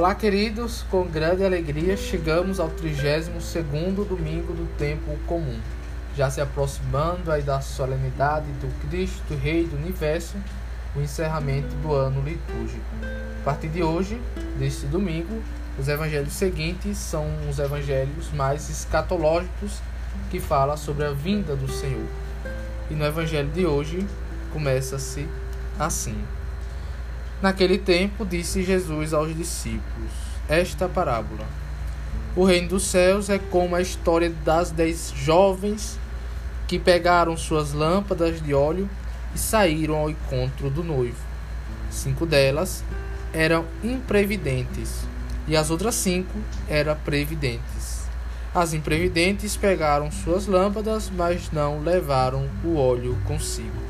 Olá, queridos, com grande alegria chegamos ao 32º domingo do tempo comum, já se aproximando aí da solenidade do Cristo Rei do Universo, o encerramento do ano litúrgico. A partir de hoje, deste domingo, os evangelhos seguintes são os evangelhos mais escatológicos que falam sobre a vinda do Senhor. E no evangelho de hoje começa-se assim: Naquele tempo, disse Jesus aos discípulos esta parábola: O reino dos céus é como a história das dez jovens que pegaram suas lâmpadas de óleo e saíram ao encontro do noivo. Cinco delas eram imprevidentes e as outras cinco eram previdentes. As imprevidentes pegaram suas lâmpadas, mas não levaram o óleo consigo.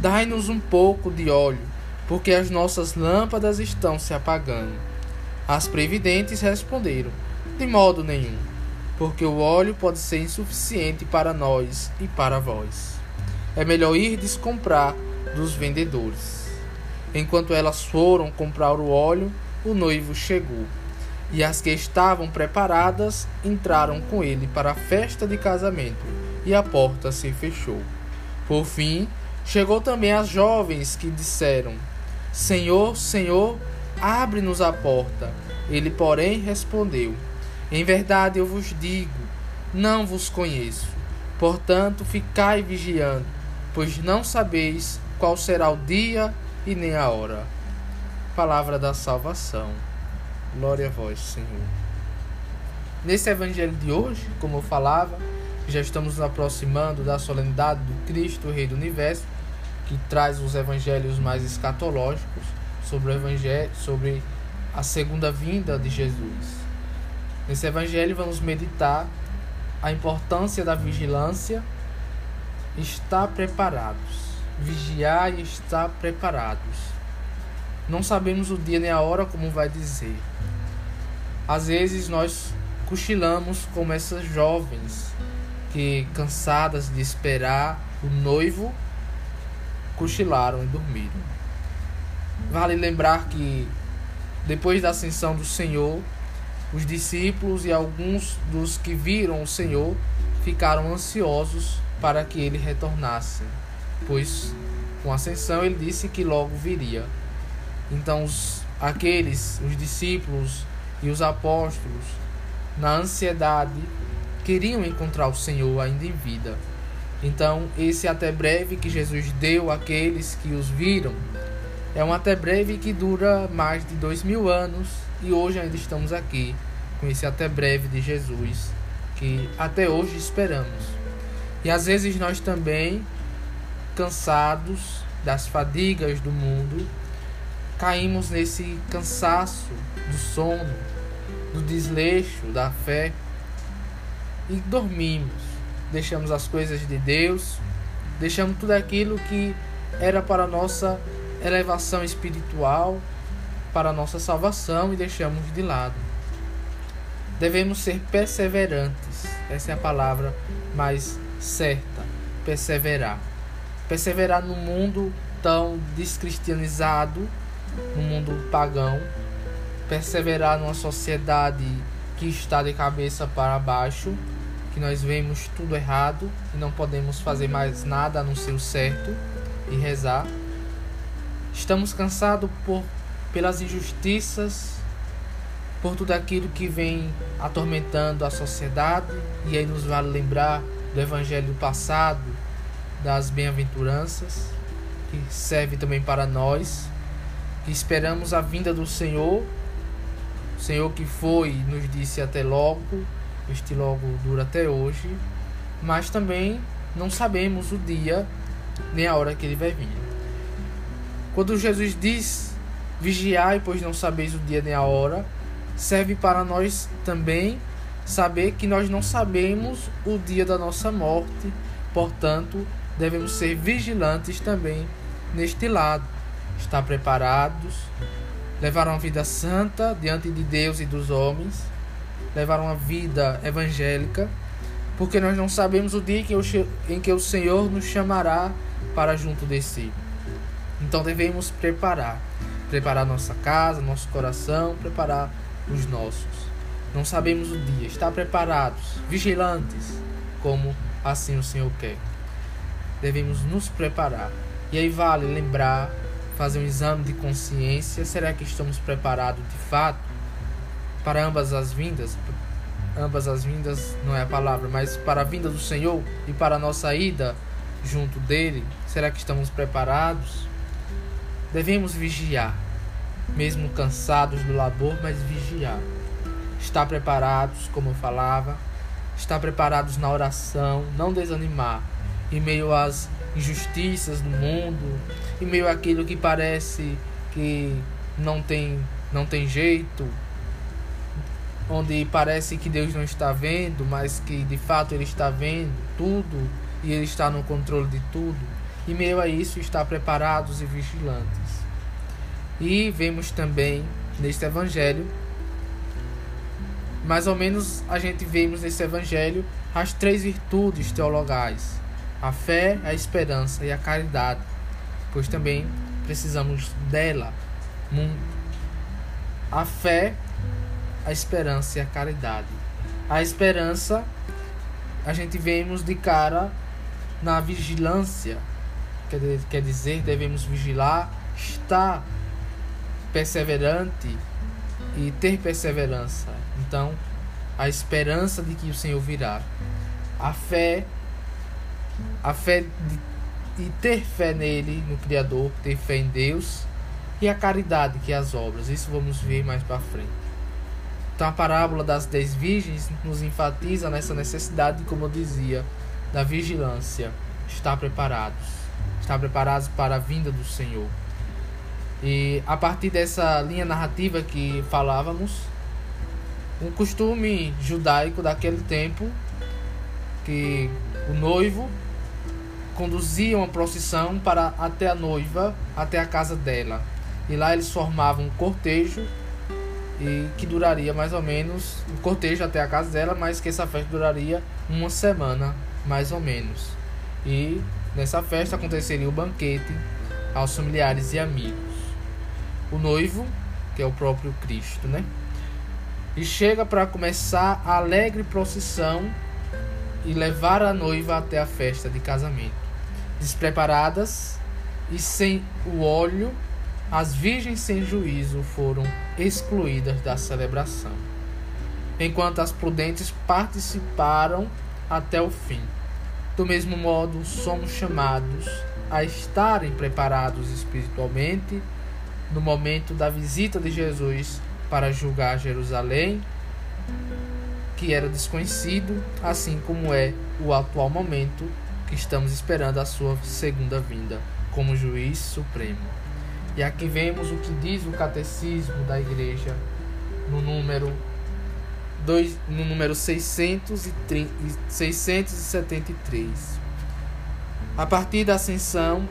Dai-nos um pouco de óleo, porque as nossas lâmpadas estão se apagando. As previdentes responderam: De modo nenhum, porque o óleo pode ser insuficiente para nós e para vós. É melhor ir descomprar dos vendedores. Enquanto elas foram comprar o óleo, o noivo chegou. E as que estavam preparadas entraram com ele para a festa de casamento, e a porta se fechou. Por fim, Chegou também as jovens que disseram: Senhor, Senhor, abre-nos a porta. Ele, porém, respondeu: Em verdade eu vos digo, não vos conheço. Portanto, ficai vigiando, pois não sabeis qual será o dia e nem a hora. Palavra da salvação. Glória a vós, Senhor. Nesse evangelho de hoje, como eu falava, já estamos nos aproximando da solenidade do Cristo, Rei do Universo que traz os evangelhos mais escatológicos sobre o evangelho, sobre a segunda vinda de Jesus. Nesse evangelho vamos meditar a importância da vigilância, estar preparados, vigiar e estar preparados. Não sabemos o dia nem a hora como vai dizer. Às vezes nós cochilamos como essas jovens que cansadas de esperar o noivo cochilaram e dormiram. Vale lembrar que, depois da ascensão do Senhor, os discípulos e alguns dos que viram o Senhor ficaram ansiosos para que ele retornasse, pois com a ascensão ele disse que logo viria. Então, os, aqueles, os discípulos e os apóstolos, na ansiedade, queriam encontrar o Senhor ainda em vida. Então, esse até breve que Jesus deu àqueles que os viram é um até breve que dura mais de dois mil anos e hoje ainda estamos aqui com esse até breve de Jesus que até hoje esperamos. E às vezes nós também, cansados das fadigas do mundo, caímos nesse cansaço do sono, do desleixo da fé e dormimos deixamos as coisas de Deus, deixamos tudo aquilo que era para nossa elevação espiritual, para nossa salvação e deixamos de lado. Devemos ser perseverantes, essa é a palavra mais certa, perseverar. Perseverar no mundo tão descristianizado, no mundo pagão, perseverar numa sociedade que está de cabeça para baixo que nós vemos tudo errado e não podemos fazer mais nada a não ser o certo e rezar. Estamos cansados por pelas injustiças, por tudo aquilo que vem atormentando a sociedade, e aí nos vale lembrar do evangelho passado, das bem-aventuranças, que serve também para nós, que esperamos a vinda do Senhor, o Senhor que foi e nos disse até logo, este logo dura até hoje, mas também não sabemos o dia nem a hora que ele vai vir. Quando Jesus diz vigiai, pois não sabeis o dia nem a hora, serve para nós também saber que nós não sabemos o dia da nossa morte, portanto, devemos ser vigilantes também neste lado, estar preparados, levar uma vida santa diante de Deus e dos homens, levar uma vida evangélica, porque nós não sabemos o dia em que o Senhor nos chamará para junto de si. Então devemos preparar, preparar nossa casa, nosso coração, preparar os nossos. Não sabemos o dia, estar preparados, vigilantes, como assim o Senhor quer. Devemos nos preparar. E aí vale lembrar, fazer um exame de consciência: será que estamos preparados de fato para ambas as vindas? Ambas as vindas não é a palavra, mas para a vinda do Senhor e para a nossa ida junto dele? Será que estamos preparados? Devemos vigiar, mesmo cansados do labor, mas vigiar. Estar preparados, como eu falava, estar preparados na oração, não desanimar em meio às injustiças do mundo, em meio àquilo que parece que não tem, não tem jeito, onde parece que Deus não está vendo, mas que de fato Ele está vendo tudo e Ele está no controle de tudo. E meio a isso, estar preparados e vigilantes. E vemos também neste evangelho, mais ou menos a gente vemos nesse evangelho as três virtudes teologais: a fé, a esperança e a caridade, pois também precisamos dela muito. A fé, a esperança e a caridade. A esperança a gente vemos de cara na vigilância quer, dizer, devemos vigilar, estar perseverante e ter perseverança. Então, a esperança de que o Senhor virá. A fé, a fé de, de ter fé nele, no Criador, ter fé em Deus e a caridade que é as obras. Isso vamos ver mais para frente. Então a parábola das dez virgens nos enfatiza nessa necessidade, como eu dizia, da vigilância, estar preparados estar preparados para a vinda do Senhor. E a partir dessa linha narrativa que falávamos, um costume judaico daquele tempo que o noivo conduzia uma procissão para até a noiva, até a casa dela. E lá eles formavam um cortejo e que duraria mais ou menos um cortejo até a casa dela, mas que essa festa duraria uma semana mais ou menos. E Nessa festa aconteceria o banquete aos familiares e amigos. O noivo, que é o próprio Cristo, né? E chega para começar a alegre procissão e levar a noiva até a festa de casamento. Despreparadas e sem o óleo, as virgens sem juízo foram excluídas da celebração, enquanto as prudentes participaram até o fim. Do mesmo modo, somos chamados a estarem preparados espiritualmente no momento da visita de Jesus para julgar Jerusalém, que era desconhecido, assim como é o atual momento que estamos esperando a sua segunda vinda como juiz supremo. E aqui vemos o que diz o catecismo da igreja no número dois, no número 630, 673. A partir da ascensão,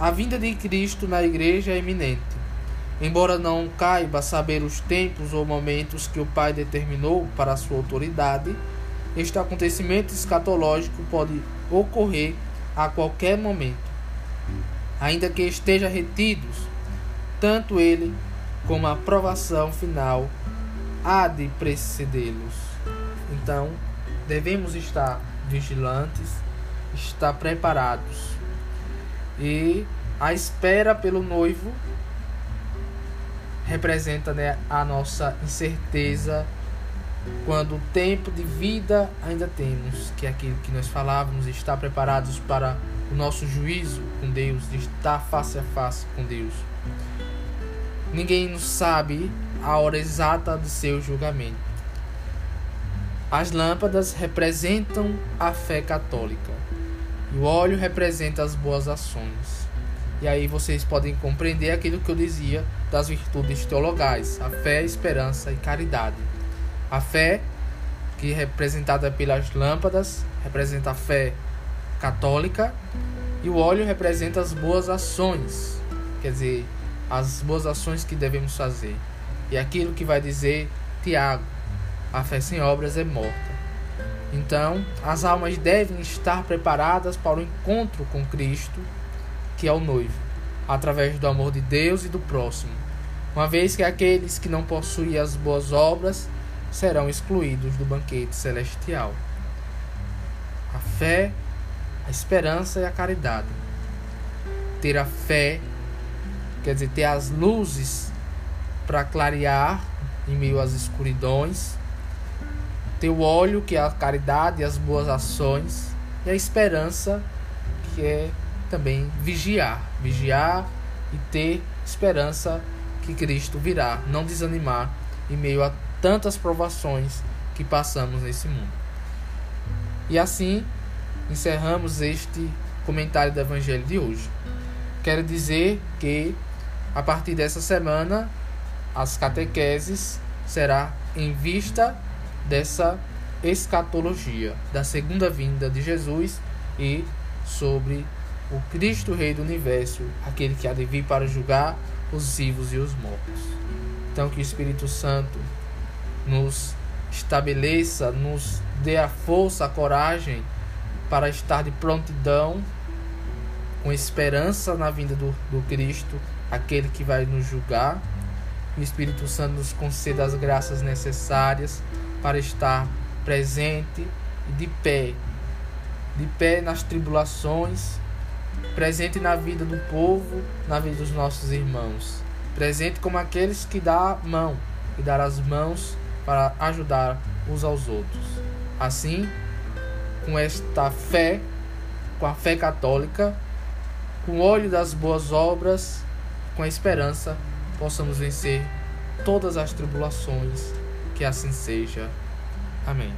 a vinda de Cristo na igreja é iminente. Embora não caiba saber os tempos ou momentos que o Pai determinou para a sua autoridade, este acontecimento escatológico pode ocorrer a qualquer momento, ainda que esteja retidos tanto ele como a aprovação final há de precedê-los. Então, devemos estar vigilantes, estar preparados. E a espera pelo noivo representa né, a nossa incerteza quando o tempo de vida ainda temos, que é aquilo que nós falávamos, estar preparados para o nosso juízo com Deus, de estar face a face com Deus. Ninguém nos sabe a hora exata do seu julgamento. As lâmpadas representam a fé católica e o óleo representa as boas ações. E aí vocês podem compreender aquilo que eu dizia das virtudes teologais: a fé, a esperança e caridade. A fé, que é representada pelas lâmpadas, representa a fé católica, e o óleo representa as boas ações, quer dizer, as boas ações que devemos fazer. E aquilo que vai dizer Tiago: a fé sem obras é morta. Então, as almas devem estar preparadas para o encontro com Cristo que é o noivo, através do amor de Deus e do próximo, uma vez que aqueles que não possuem as boas obras serão excluídos do banquete celestial. A fé, a esperança e a caridade. Ter a fé, quer dizer, ter as luzes para clarear em meio às escuridões. Ter o óleo, que é a caridade e as boas ações. E a esperança, que é também vigiar, vigiar e ter esperança que Cristo virá, não desanimar em meio a tantas provações que passamos nesse mundo. E assim encerramos este comentário do Evangelho de hoje. Quero dizer que a partir dessa semana as catequeses será em vista dessa escatologia da segunda vinda de Jesus e sobre o Cristo Rei do Universo, aquele que há de vir para julgar os vivos e os mortos. Então, que o Espírito Santo nos estabeleça, nos dê a força, a coragem para estar de prontidão, com esperança na vinda do, do Cristo, aquele que vai nos julgar. O Espírito Santo nos conceda as graças necessárias para estar presente e de pé, de pé nas tribulações presente na vida do povo, na vida dos nossos irmãos, presente como aqueles que dá a mão e dar as mãos para ajudar uns aos outros. Assim, com esta fé, com a fé católica, com o olho das boas obras, com a esperança, possamos vencer todas as tribulações. Que assim seja. Amém.